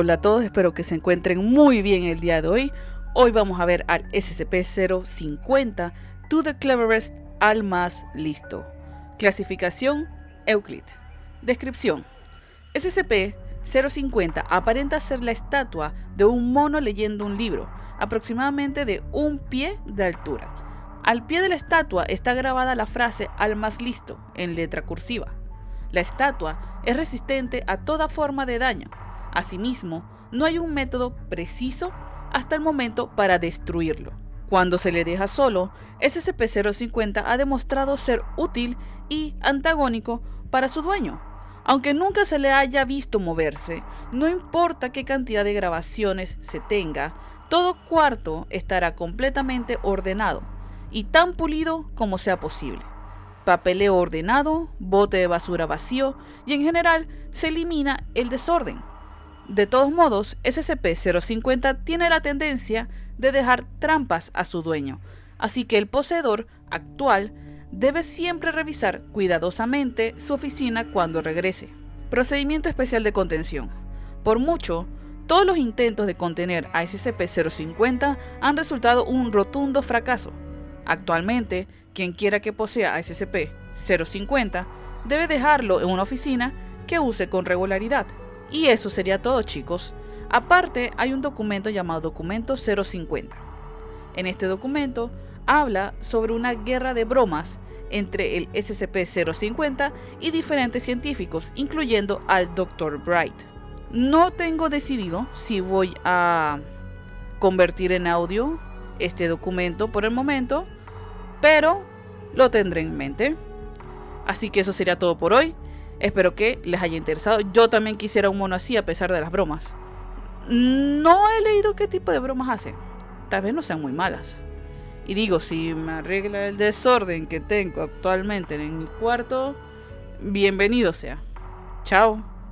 Hola a todos, espero que se encuentren muy bien el día de hoy. Hoy vamos a ver al SCP-050 To the Cleverest al más listo. Clasificación Euclid. Descripción. SCP-050 aparenta ser la estatua de un mono leyendo un libro, aproximadamente de un pie de altura. Al pie de la estatua está grabada la frase al más listo en letra cursiva. La estatua es resistente a toda forma de daño. Asimismo, no hay un método preciso hasta el momento para destruirlo. Cuando se le deja solo, SCP-050 ha demostrado ser útil y antagónico para su dueño. Aunque nunca se le haya visto moverse, no importa qué cantidad de grabaciones se tenga, todo cuarto estará completamente ordenado y tan pulido como sea posible papeleo ordenado, bote de basura vacío y en general se elimina el desorden. De todos modos, SCP-050 tiene la tendencia de dejar trampas a su dueño, así que el poseedor actual debe siempre revisar cuidadosamente su oficina cuando regrese. Procedimiento especial de contención. Por mucho, todos los intentos de contener a SCP-050 han resultado un rotundo fracaso. Actualmente, quien quiera que posea a SCP-050 debe dejarlo en una oficina que use con regularidad. Y eso sería todo chicos. Aparte hay un documento llamado Documento 050. En este documento habla sobre una guerra de bromas entre el SCP-050 y diferentes científicos, incluyendo al Dr. Bright. No tengo decidido si voy a convertir en audio este documento por el momento, pero lo tendré en mente. Así que eso sería todo por hoy. Espero que les haya interesado. Yo también quisiera un mono así a pesar de las bromas. No he leído qué tipo de bromas hacen. Tal vez no sean muy malas. Y digo, si me arregla el desorden que tengo actualmente en mi cuarto, bienvenido sea. Chao.